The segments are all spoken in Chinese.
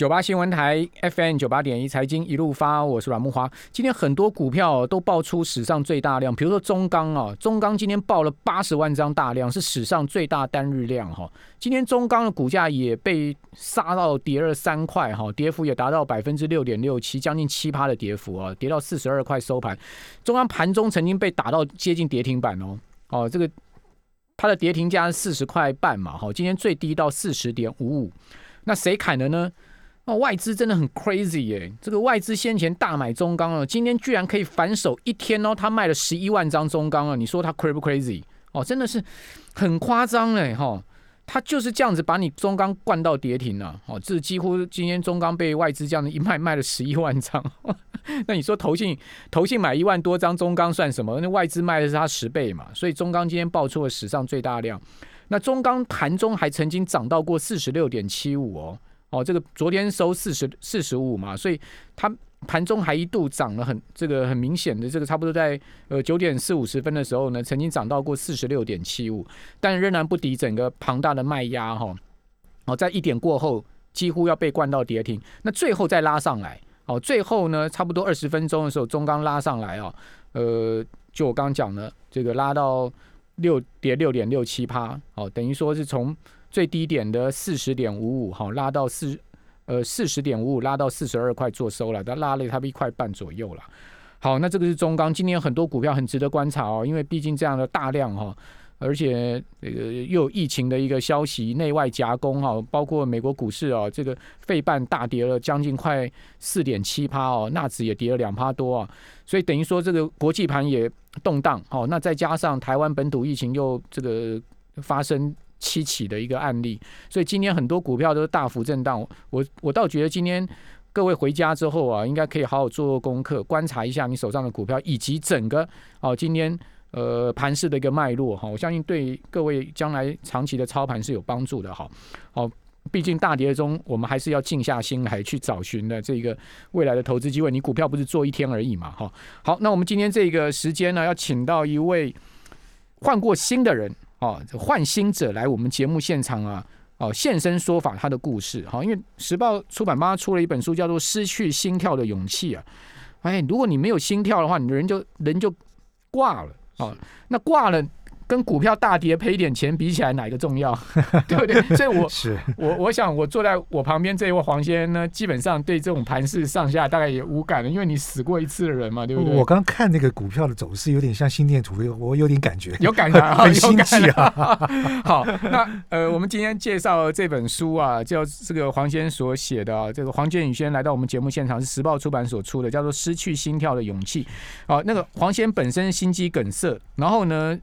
九八新闻台 FM 九八点一财经一路发，我是阮木华。今天很多股票都爆出史上最大量，比如说中钢啊，中钢今天爆了八十万张大量，是史上最大单日量哈。今天中钢的股价也被杀到跌了三块哈，跌幅也达到百分之六点六七，将近七趴的跌幅啊，跌到四十二块收盘。中钢盘中曾经被打到接近跌停板哦，哦，这个它的跌停价是四十块半嘛，哈，今天最低到四十点五五，那谁砍的呢？哦，外资真的很 crazy 耶！这个外资先前大买中钢哦，今天居然可以反手一天哦，他卖了十一万张中钢哦。你说他 crazy 不 crazy？哦，真的是很夸张嘞哈！他就是这样子把你中钢灌到跌停了。哦，这几乎今天中钢被外资这样子一卖，卖了十一万张。那你说投信投信买一万多张中钢算什么？那外资卖的是他十倍嘛。所以中钢今天爆出了史上最大量。那中钢盘中还曾经涨到过四十六点七五哦。哦，这个昨天收四十四十五嘛，所以它盘中还一度涨了很这个很明显的这个差不多在呃九点四五十分的时候呢，曾经涨到过四十六点七五，但仍然不敌整个庞大的卖压哈。哦，在一点过后几乎要被灌到跌停，那最后再拉上来，哦，最后呢差不多二十分钟的时候中钢拉上来哦，呃，就我刚刚讲的，这个拉到六跌六点六七趴，哦，等于说是从。最低点的四十点五五，哈，拉到四，呃，四十点五五，拉到四十二块做收了，它拉了差不多一块半左右了。好，那这个是中钢，今年很多股票很值得观察哦，因为毕竟这样的大量哈，而且这个又有疫情的一个消息，内外夹攻哈，包括美国股市啊，这个费半大跌了将近快四点七趴哦，纳指也跌了两趴多啊，所以等于说这个国际盘也动荡哦，那再加上台湾本土疫情又这个发生。七起的一个案例，所以今天很多股票都是大幅震荡。我我倒觉得今天各位回家之后啊，应该可以好好做做功课，观察一下你手上的股票以及整个哦今天呃盘市的一个脉络哈。我相信对各位将来长期的操盘是有帮助的哈。哦，毕竟大跌中我们还是要静下心来去找寻的这个未来的投资机会。你股票不是做一天而已嘛哈。好，那我们今天这个时间呢，要请到一位换过新的人。哦，换新者来我们节目现场啊，哦，现身说法他的故事。好，因为时报出版帮他出了一本书，叫做《失去心跳的勇气》啊。哎，如果你没有心跳的话，你的人就人就挂了。哦，那挂了。跟股票大跌赔一点钱比起来，哪一个重要？对不对？所以，我是我我想，我坐在我旁边这一位黄先生呢，基本上对这种盘势上下大概也无感了，因为你死过一次的人嘛，对不对？我刚看那个股票的走势，有点像心电图，我有点感觉，有感觉，很心气啊。好，那呃，我们今天介绍这本书啊，叫这个黄先生所写的啊，这个黄建宇先生来到我们节目现场，是时报出版所出的，叫做《失去心跳的勇气》。好，那个黄先生本身心肌梗塞，然后呢？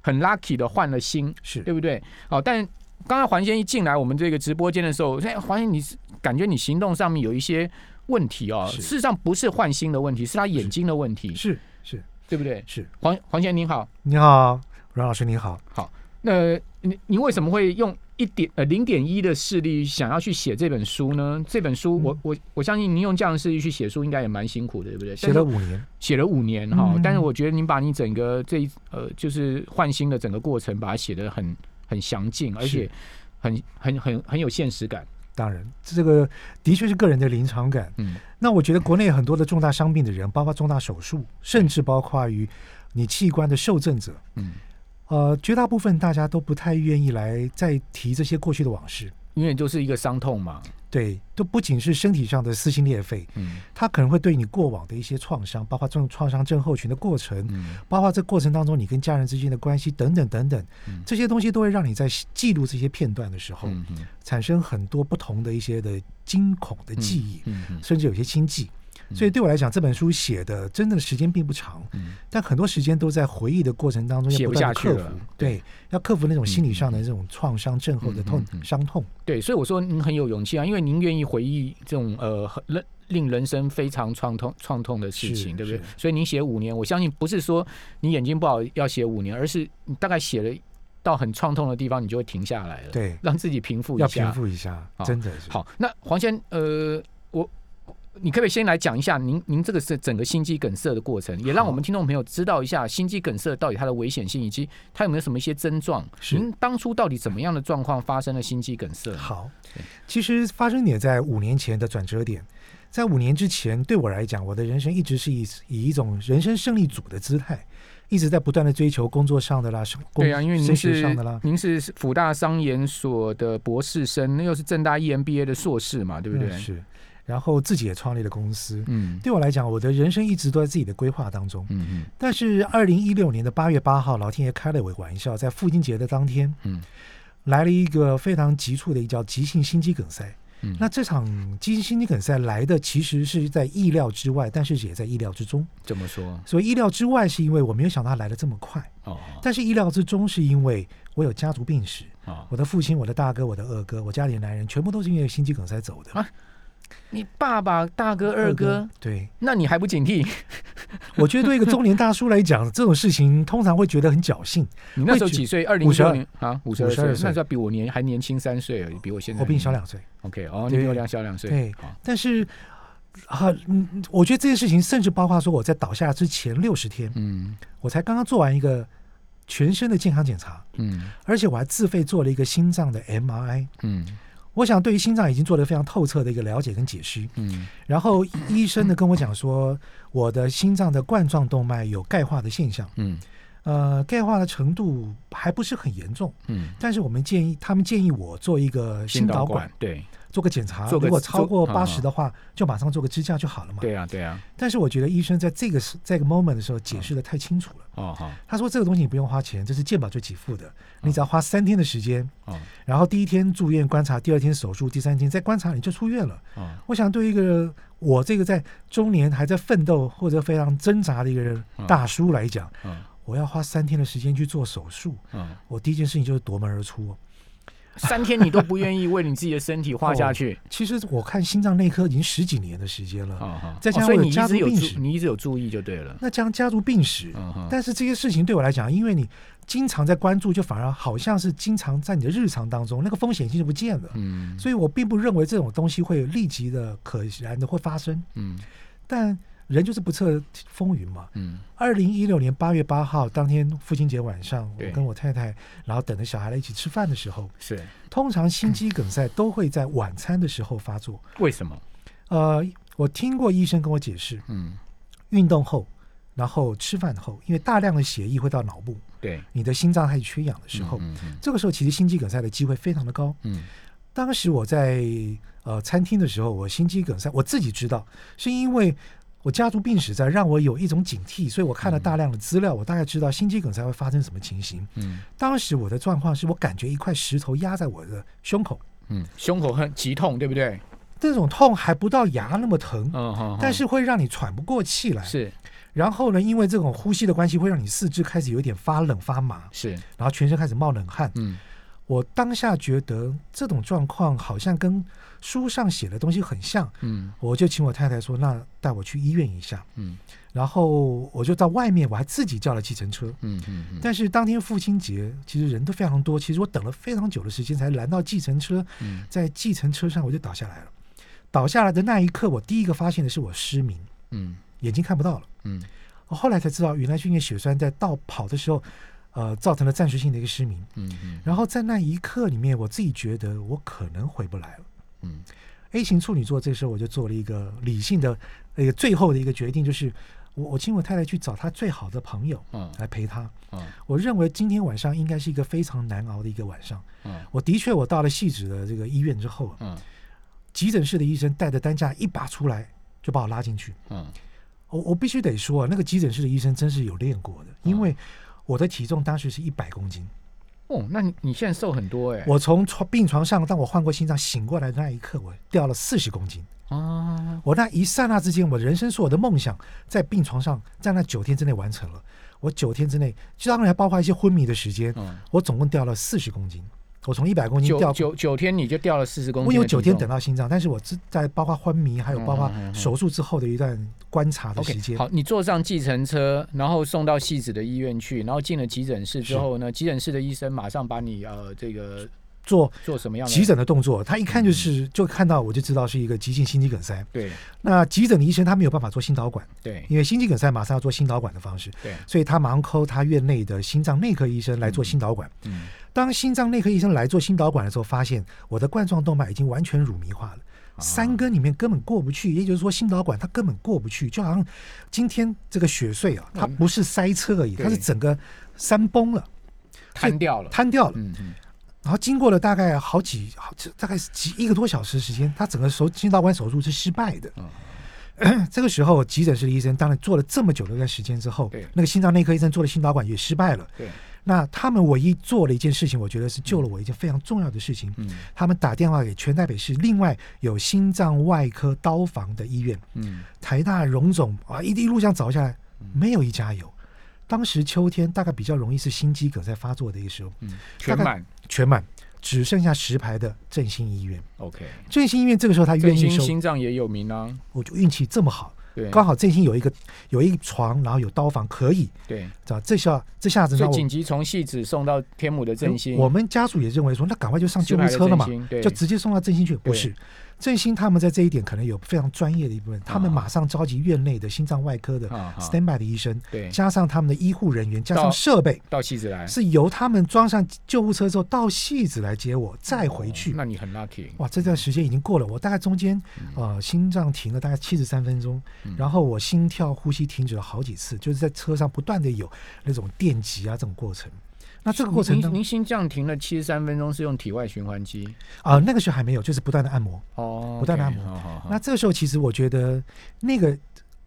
很 lucky 的换了心，是对不对？好，但刚才黄先一进来我们这个直播间的时候，哎，黄先你是感觉你行动上面有一些问题哦。事实上不是换心的问题，是他眼睛的问题。是是，对不对？是黄黄先您好，你好，阮老师你好，好。那你你为什么会用？一点呃零点一的视力想要去写这本书呢？这本书我我我相信您用这样的视力去写书应该也蛮辛苦的，对不对？写了五年，写了五年哈。但是我觉得您把你整个这一呃就是换新的整个过程，把它写的很很详尽，而且很很很很有现实感。当然，这个的确是个人的临场感。嗯，那我觉得国内很多的重大伤病的人，包括重大手术，甚至包括于你器官的受赠者，嗯。呃，绝大部分大家都不太愿意来再提这些过去的往事，因为就是一个伤痛嘛。对，都不仅是身体上的撕心裂肺，嗯，它可能会对你过往的一些创伤，包括这种创伤症候群的过程，嗯，包括这过程当中你跟家人之间的关系等等等等，这些东西都会让你在记录这些片段的时候，产生很多不同的一些的惊恐的记忆，嗯甚至有些轻记。所以对我来讲，这本书写的真的时间并不长，但很多时间都在回忆的过程当中写不下去了。对，要克服那种心理上的这种创伤症候的痛伤痛。对，所以我说您很有勇气啊，因为您愿意回忆这种呃令令人生非常创痛创痛的事情，对不对？所以您写五年，我相信不是说你眼睛不好要写五年，而是你大概写了到很创痛的地方，你就会停下来了，对，让自己平复一下，要平复一下，真的是好。那黄先呃，我。你可不可以先来讲一下您您这个是整个心肌梗塞的过程，也让我们听众朋友知道一下心肌梗塞到底它的危险性，以及它有没有什么一些症状？您当初到底怎么样的状况发生了心肌梗塞？好，其实发生点在五年前的转折点，在五年之前，对我来讲，我的人生一直是以以一种人生胜利组的姿态。一直在不断的追求工作上的啦，对啊，因为您是上的啦，您是辅大商研所的博士生，那又是正大 EMBA 的硕士嘛，对不对？是，然后自己也创立了公司。嗯，对我来讲，我的人生一直都在自己的规划当中。嗯嗯。但是二零一六年的八月八号，老天爷开了我玩笑，在父亲节的当天，嗯，来了一个非常急促的一叫急性心肌梗塞。嗯那这场急性心肌梗塞来的其实是在意料之外，但是也在意料之中。怎么说？所以意料之外是因为我没有想到他来的这么快。哦。但是意料之中是因为我有家族病史。啊。我的父亲、我的大哥、我的二哥，我家里的男人全部都是因为心肌梗塞走的。啊。你爸爸、大哥、二哥，对，那你还不警惕？我觉得对一个中年大叔来讲，这种事情通常会觉得很侥幸。你那时候几岁？二零五十二年啊，五十二岁，那时候比我年还年轻三岁而已，比我现在我比你小两岁。OK，哦，你比我两小两岁。对，但是啊，嗯，我觉得这件事情甚至包括说我在倒下之前六十天，嗯，我才刚刚做完一个全身的健康检查，嗯，而且我还自费做了一个心脏的 MRI，嗯。我想对于心脏已经做了非常透彻的一个了解跟解析，嗯，然后医生呢跟我讲说，我的心脏的冠状动脉有钙化的现象，嗯，呃，钙化的程度还不是很严重，嗯，但是我们建议他们建议我做一个心导管，对。做个检查，如果超过八十的话，就马上做个支架就好了嘛。对啊，对啊。但是我觉得医生在这个时这个 moment 的时候解释的太清楚了。哦好。他说这个东西你不用花钱，这是健保最给付的，你只要花三天的时间。哦。然后第一天住院观察，第二天手术，第三天再观察你就出院了。哦。我想对一个我这个在中年还在奋斗或者非常挣扎的一个人大叔来讲，我要花三天的时间去做手术。嗯。我第一件事情就是夺门而出。三天你都不愿意为你自己的身体花下去？其实我看心脏内科已经十几年的时间了，再加上你家族病史，你一直有注意就对了。那加上家族病史，但是这些事情对我来讲，因为你经常在关注，就反而好像是经常在你的日常当中，那个风险性就不见了。嗯，所以我并不认为这种东西会立即的、可然的会发生。嗯，但。人就是不测风云嘛。嗯。二零一六年八月八号当天父亲节晚上，我跟我太太，然后等着小孩来一起吃饭的时候，是通常心肌梗塞都会在晚餐的时候发作。为什么？呃，我听过医生跟我解释，嗯，运动后，然后吃饭后，因为大量的血液会到脑部，对，你的心脏开始缺氧的时候，这个时候其实心肌梗塞的机会非常的高。嗯。当时我在呃餐厅的时候，我心肌梗塞，我自己知道是因为。我家族病史在让我有一种警惕，所以我看了大量的资料，我大概知道心肌梗塞会发生什么情形。嗯，当时我的状况是我感觉一块石头压在我的胸口，嗯，胸口很急痛，对不对？这种痛还不到牙那么疼，嗯但是会让你喘不过气来。是，然后呢，因为这种呼吸的关系，会让你四肢开始有点发冷发麻。是，然后全身开始冒冷汗。嗯。我当下觉得这种状况好像跟书上写的东西很像，嗯，我就请我太太说，那带我去医院一下，嗯，然后我就到外面，我还自己叫了计程车，嗯嗯，但是当天父亲节，其实人都非常多，其实我等了非常久的时间才拦到计程车，嗯。在计程车上我就倒下来了，倒下来的那一刻，我第一个发现的是我失明，嗯，眼睛看不到了，嗯，我后来才知道，原来是因为血栓在倒跑的时候。呃，造成了暂时性的一个失明。嗯嗯。然后在那一刻里面，我自己觉得我可能回不来了。嗯。A 型处女座这时候我就做了一个理性的一个最后的一个决定，就是我我请我太太去找她最好的朋友，嗯，来陪她。嗯。我认为今天晚上应该是一个非常难熬的一个晚上。嗯。我的确，我到了细致的这个医院之后，嗯，急诊室的医生带着担架一把出来，就把我拉进去。嗯。我我必须得说，那个急诊室的医生真是有练过的，因为。我的体重当时是一百公斤，哦，那你你现在瘦很多哎！我从床病床上，当我换过心脏醒过来的那一刻，我掉了四十公斤哦！我那一刹那之间，我人生所有的梦想在病床上，在那九天之内完成了。我九天之内，当然还包括一些昏迷的时间，我总共掉了四十公斤。我从一百公斤掉九九天，你就掉了四十公斤。我有九天等到心脏，但是我只在包括昏迷，还有包括手术之后的一段观察的时间。好，你坐上计程车，然后送到戏子的医院去，然后进了急诊室之后呢，急诊室的医生马上把你呃这个做做什么样的？急诊的动作，他一看就是就看到我就知道是一个急性心肌梗塞。对。那急诊的医生他没有办法做心导管，对。因为心肌梗塞马上要做心导管的方式，对，所以他马上扣他院内的心脏内科医生来做心导管。嗯当心脏内科医生来做心导管的时候，发现我的冠状动脉已经完全乳糜化了。啊。三根里面根本过不去，也就是说心导管它根本过不去，就好像今天这个雪隧啊，它不是塞车而已，对它是整个山崩了，瘫掉了，瘫掉了。嗯嗯然后经过了大概好几好大概是几一个多小时时间，他整个手心导管手术是失败的。嗯 这个时候，急诊室的医生当然做了这么久的一段时间之后对，那个心脏内科医生做的心导管也失败了。对那他们唯一做了一件事情，我觉得是救了我一件非常重要的事情。嗯他们打电话给全台北市另外有心脏外科刀房的医院，嗯台大、荣总啊，一一路这样找下来，没有一家有。当时秋天大概比较容易是心肌梗塞发作的一个时候，嗯，全满全满，只剩下十排的振兴医院。OK，振兴医院这个时候他愿意收，心脏也有名啊，我就运气这么好，对，刚好振兴有一个有一床，然后有刀房可以，对，这下这下子呢，紧急从戏子送到天母的振兴，我们家属也认为说，那赶快就上救护车了嘛就直接送到振兴去。不是，振兴他们在这一点可能有非常专业的一部分，他们啊。马上召集院内的心脏外科的 standby 的医生，对。加上他们的医护人员，加上设备，到戏子来。是由他们装上救护车之后到戏子来接我，再回去。哦。那你很 lucky，哇，这段时间已经过了，我大概中间呃心脏停了大概七十三分钟，嗯。然后我心跳、呼吸停止了好几次，就是在车上不断的有那种电击啊这种过程。那这个过程中您您心脏停了七十三分钟，是用体外循环机啊、那个时候还没有，就是不断的按摩。哦，不断地 OK，按摩那这个时候其实我觉得那个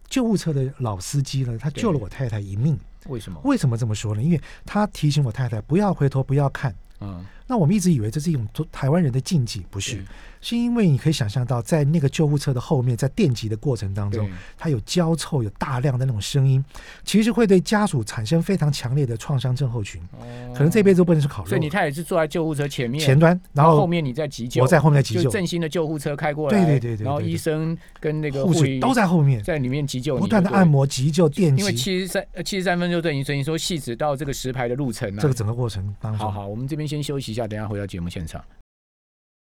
救护车的老司机呢，他救了我太太一命。为什么？为什么这么说呢？因为他提醒我太太不要回头，不要看。嗯，那我们一直以为这是一种台湾人的禁忌，不是？是因为你可以想象到，在那个救护车的后面，在电击的过程当中，它有焦臭，有大量的那种声音，其实会对家属产生非常强烈的创伤症候群，哦。可能这辈子都不能吃烤肉。所以你他也是坐在救护车前面，前端，然后后后面你在急救，我在后面在急救，就振兴的救护车开过来，对对对对对然后医生跟那个护士都在后面，在里面急救，不断的按摩、急救、电击。因为击，七十三呃七十三分钟就已经等于说细致到这个石牌的路程啊。这个整个过程当中，好好，我们这边先休息一下，等下回到节目现场。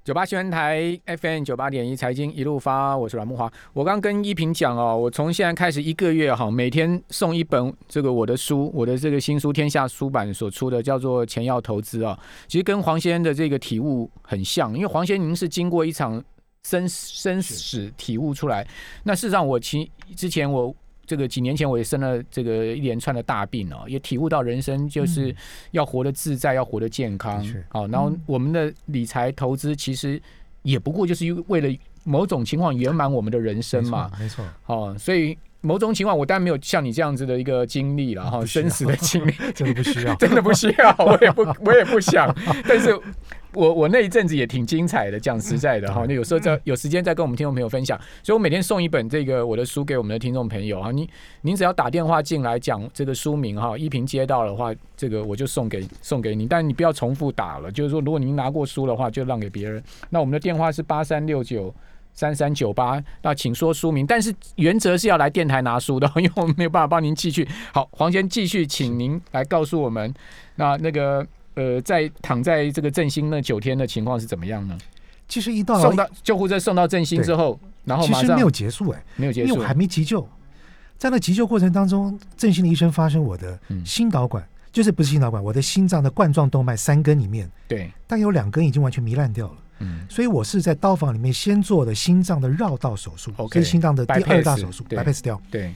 九八新闻台 FM 九八点一财经一路发，我是阮木华。我刚跟依萍讲哦，我从现在开始一个月哈，每天送一本这个我的书，我的这个新书天下出版所出的叫做《钱要投资》啊，其实跟黄先生的这个体悟很像，因为黄先生您是经过一场生生死体悟出来。那事实上，我其之前我这个几年前我也生了这个一连串的大病哦，也体悟到人生就是嗯要活得自在，要活得健康。好，然后我们的理财投资其实也不过就是为了某种情况圆满我们的人生嘛。没错，哦，所以某种情况我当然没有像你这样子的一个经历了哈，不需要生死的经历。真的不需要。真的不需要，我也不，我也不想。但是我我那一阵子也挺精彩的，讲实在的哈，那有时候在有时间再跟我们听众朋友分享。所以我每天送一本这个我的书给我们的听众朋友啊，您您只要打电话进来讲这个书名哈，依萍接到的话，这个我就送给送给你，但你不要重复打了，就是说如果您拿过书的话，就让给别人。那我们的电话是八三六九。三三九八，那请说书名，但是原则是要来电台拿书的，因为我们没有办法帮您寄去。好，黄先继续，请您来告诉我们，那那个呃，在躺在这个振兴那九天的情况是怎么样呢？其实一到送到救护车送到振兴之后，然后其实没有结束哎、没有结束。因为我还没急救，在那急救过程当中，振兴的医生发生我的嗯。心导管，就是不是心导管，我的心脏的冠状动脉三根里面，对，但有两根已经完全糜烂掉了。嗯，所以我是在刀房里面先做的心脏的绕道手术 OK，心脏的第二大手术，bypass 掉。对，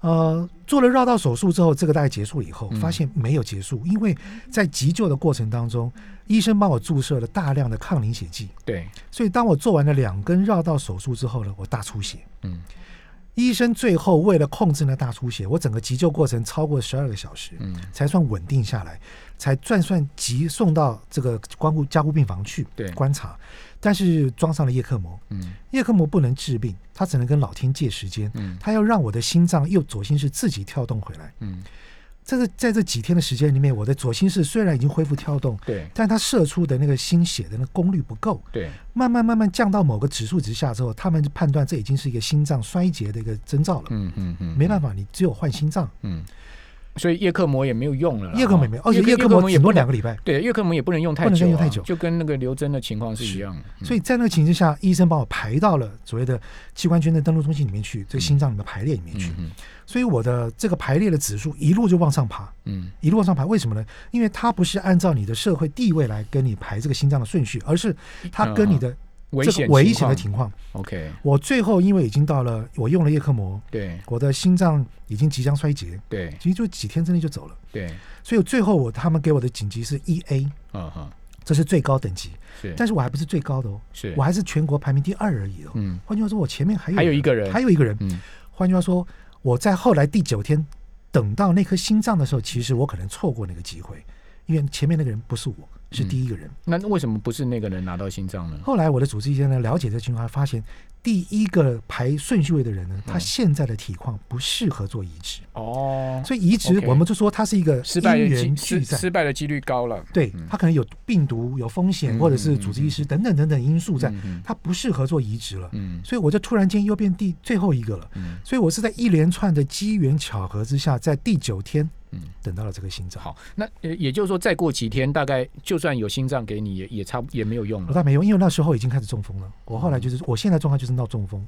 呃，做了绕道手术之后，这个大概结束了以后嗯，发现没有结束，因为在急救的过程当中，医生帮我注射了大量的抗凝血剂，对，所以当我做完了两根绕道手术之后呢，我大出血。嗯。医生最后为了控制那大出血，我整个急救过程超过十二个小时，嗯，才算稳定下来，才算算急送到这个关护加护病房去对。观察，但是装上了叶克膜，嗯。叶克膜不能治病，他只能跟老天借时间，嗯。它要让我的心脏右左心室自己跳动回来。嗯，这个在这几天的时间里面，我的左心室虽然已经恢复跳动，对。但它射出的那个心血的那个功率不够，对，慢慢慢慢降到某个指数值下之后，他们就判断这已经是一个心脏衰竭的一个征兆了。嗯嗯嗯，没办法，你只有换心脏。嗯所以叶克膜也没有用了。叶克膜没有，而且叶克膜也多两个礼拜。对，叶克膜也不能用太久，不能用太久，就跟那个刘真的情况是一样。所以在那个情境下，医生把我排到了所谓的器官捐赠登录中心里面去，这个心脏里面排列里面去。所以我的这个排列的指数一路就往上爬，嗯，一路往上爬。为什么呢？因为它不是按照你的社会地位来跟你排这个心脏的顺序，而是它跟你的。危险危险的情况，OK。我最后因为已经到了，我用了叶克膜，对，我的心脏已经即将衰竭，对，其实就几天之内就走了，对。所以最后我他们给我的紧急是 E A，嗯哼，这是最高等级，是，但是我还不是最高的哦，是。我还是全国排名第二而已哦，嗯。换句话说，我前面还有还有一个人，还有一个人，嗯。换句话说，我在后来第九天等到那颗心脏的时候，其实我可能错过那个机会，因为前面那个人不是我。是第一个人，那为什么不是那个人拿到心脏呢？后来我的主治医生呢了解这情况，发现第一个排顺序位的人呢，他现在的体况不适合做移植哦，所以移植我们就说他是一个失败的几失败的几率高了。对他可能有病毒有风险，或者是主治医师等等等等因素在，他不适合做移植了。嗯，所以我就突然间又变第最后一个了。嗯，所以我是在一连串的机缘巧合之下，在第九天。嗯，等到了这个心脏。好，那也就是说，再过几天，大概就算有心脏给你，也也差也没有用了。那没用，因为那时候已经开始中风了。我后来就是，我现在状况就是闹中风，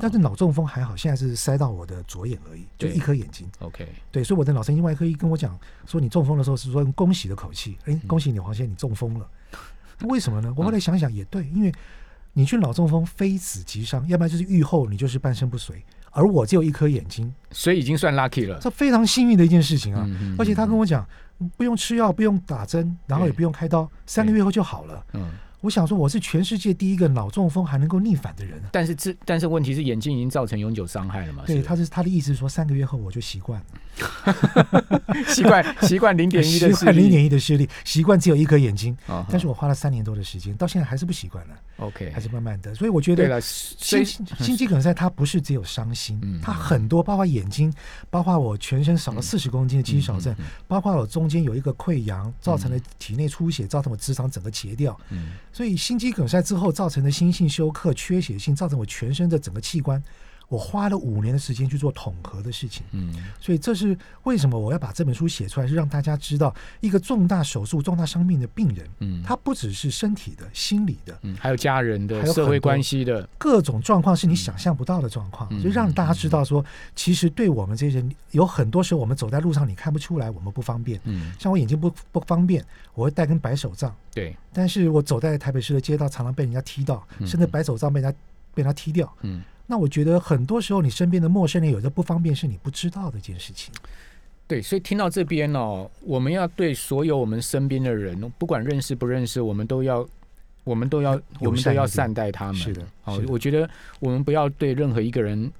但是脑中风还好，现在是塞到我的左眼而已，就一颗眼睛。OK，对，所以我的脑神经外科医跟我讲说，你中风的时候是说用恭喜的口气，哎，恭喜你黄先生你中风了。为什么呢？我后来想想也对，因为你去脑中风非死即伤，要不然就是愈后你就是半身不遂。而我只有一颗眼睛，所以已经算 lucky 了。这非常幸运的一件事情啊！而且他跟我讲，不用吃药，不用打针，然后也不用开刀，三个月后就好了。嗯。我想说，我是全世界第一个脑中风还能够逆反的人。但是这，但是问题是眼睛已经造成永久伤害了嘛？对，他是他的意思是说，三个月后我就习惯了，习惯习惯零点一的 习惯零点一的视力，习惯只有一颗眼睛。但是我花了三年多的时间，到现在还是不习惯了。OK，还是慢慢的。所以我觉得，心心肌梗塞它不是只有伤心，它很多，包括眼睛，包括我全身少了四十公斤的肌少症，包括我中间有一个溃疡，造成了体内出血，造成我直肠整个截掉。嗯。所以心肌梗塞之后造成的心性休克、缺血性，造成我全身的整个器官，我花了五年的时间去做统合的事情。嗯，所以这是为什么我要把这本书写出来，是让大家知道一个重大手术、重大伤病的病人，嗯，他不只是身体的、心理的，嗯，还有家人的、还有社会关系的各种状况，是你想象不到的状况，就让大家知道说，其实对我们这些人，有很多时候我们走在路上，你看不出来我们不方便。嗯，像我眼睛不不方便。我会戴根白手杖，对，但是我走在台北市的街道，常常被人家踢到，甚至白手杖被人家被他踢掉。嗯，那我觉得很多时候你身边的陌生人有的不方便，是你不知道的一件事情。对，所以听到这边哦，我们要对所有我们身边的人，不管认识不认识，我们都要，我们都要，我们都要善待他们。是的，好，我觉得我们不要对任何一个人。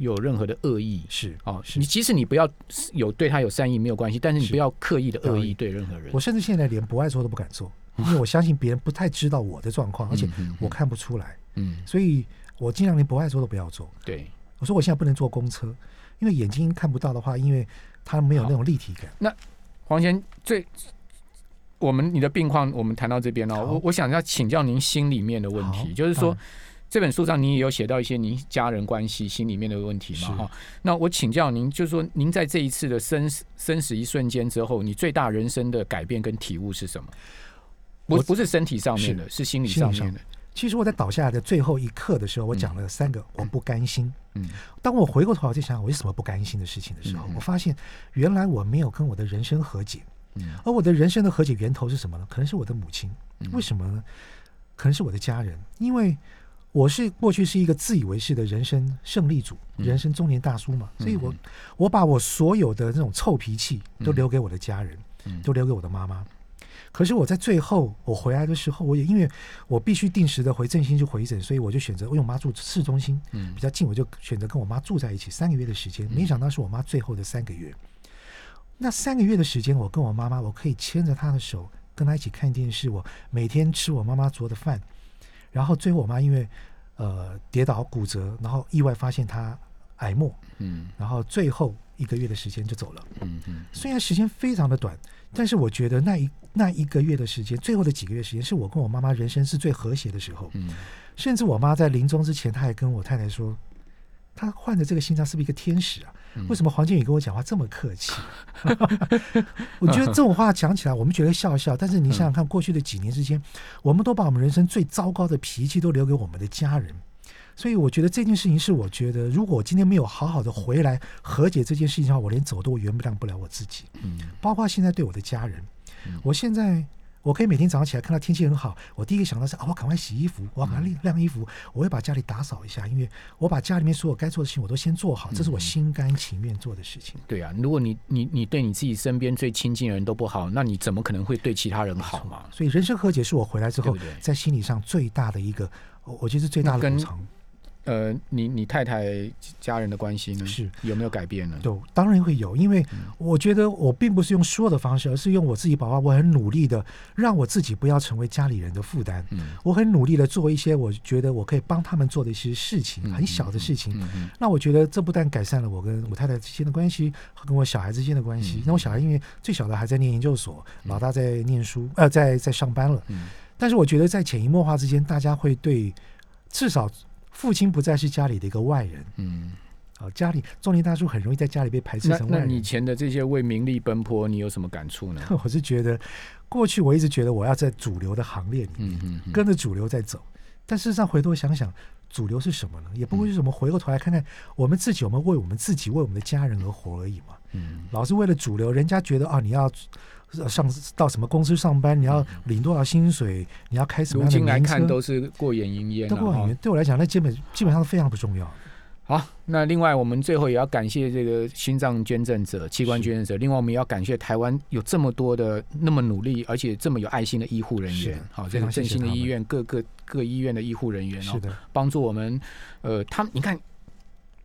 有任何的恶意是哦，你即使你不要有对他有善意没有关系，但是你不要刻意的恶意对任何人。我甚至现在连不爱做都不敢做，因为我相信别人不太知道我的状况，而且我看不出来。嗯，所以我尽量连不爱做都不要做。对，我说我现在不能坐公车，因为眼睛看不到的话，因为它没有那种立体感。那黄先最，我们你的病况我们谈到这边哦，我我想要请教您心里面的问题，就是说。这本书上，您也有写到一些您家人关系心里面的问题嘛？哈，那我请教您，就是说，您在这一次的生死生死一瞬间之后，你最大人生的改变跟体悟是什么？不不是身体上面的，是心理上面的。其实我在倒下来的最后一刻的时候，我讲了三个我不甘心。嗯，当我回过头来在想我有什么不甘心的事情的时候，我发现原来我没有跟我的人生和解。嗯，而我的人生的和解源头是什么呢？可能是我的母亲。为什么呢？可能是我的家人，因为。我是过去是一个自以为是的人生胜利组，人生中年大叔嘛，所以我我把我所有的那种臭脾气都留给我的家人，都留给我的妈妈。可是我在最后我回来的时候，我也因为我必须定时的回振兴去回诊，所以我就选择因为我妈住市中心，比较近，我就选择跟我妈住在一起三个月的时间。没想到是我妈最后的三个月，那三个月的时间，我跟我妈妈，我可以牵着她的手，跟她一起看电视，我每天吃我妈妈做的饭。然后最后我妈因为呃跌倒骨折，然后意外发现她癌末，嗯，然后最后一个月的时间就走了，嗯嗯。虽然时间非常的短，但是我觉得那一那一个月的时间，最后的几个月时间，是我跟我妈妈人生是最和谐的时候。嗯，甚至我妈在临终之前，她还跟我太太说：“她换的这个心脏是不是一个天使啊？为什么黄建宇跟我讲话这么客气？我觉得这种话讲起来，我们觉得笑笑。但是你想想看，过去的几年之间，我们都把我们人生最糟糕的脾气都留给我们的家人。所以我觉得这件事情是，我觉得如果我今天没有好好的回来和解这件事情的话，我连走都原谅不了我自己。嗯，包括现在对我的家人，我现在。我可以每天早上起来看到天气很好，我第一个想到是啊，我赶快洗衣服，我要赶快晾晾衣服，我会把家里打扫一下，因为我把家里面所有该做的事情我都先做好，这是我心甘情愿做的事情。对啊，如果你你你对你自己身边最亲近的人都不好，那你怎么可能会对其他人好嘛？所以人生和解是我回来之后在心理上最大的一个，我觉得是最大的补偿。呃，你你太太家人的关系呢？是有没有改变呢？有，当然会有，因为我觉得我并不是用说的方式，而是用我自己，宝宝，我很努力的让我自己不要成为家里人的负担。嗯，我很努力的做一些我觉得我可以帮他们做的一些事情，很小的事情。嗯嗯。那我觉得这不但改善了我跟我太太之间的关系，跟我小孩之间的关系。那我小孩因为最小的还在念研究所，老大在念书，呃，在在上班了。嗯。但是我觉得在潜移默化之间，大家会对至少。父亲不再是家里的一个外人，嗯，啊，家里中年大叔很容易在家里被排斥成外人。那以前的这些为名利奔波，你有什么感触呢？我是觉得，过去我一直觉得我要在主流的行列里面，跟着主流在走。但事实上回头想想，主流是什么呢？也不过就是我们回过头来看看，我们自己，我们为我们自己，为我们的家人而活而已嘛。嗯，老是为了主流，人家觉得啊，你要。上到什么公司上班？你要领多少薪水？你要开什么样的名车？来看都是过眼云烟。都过眼云烟，对我来讲，那基本基本上非常不重要。好，那另外我们最后也要感谢这个心脏捐赠者、器官捐赠者。另外，我们也要感谢台湾有这么多的那么努力而且这么有爱心的医护人员。好，这个振兴的医院，各个各医院的医护人员哦，帮助我们。呃，他们你看。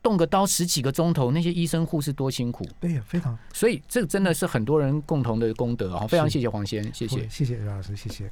动个刀十几个钟头，那些医生护士多辛苦。对呀，非常。所以这个真的是很多人共同的功德啊！非常谢谢黄先，谢谢，谢谢刘老师，谢谢。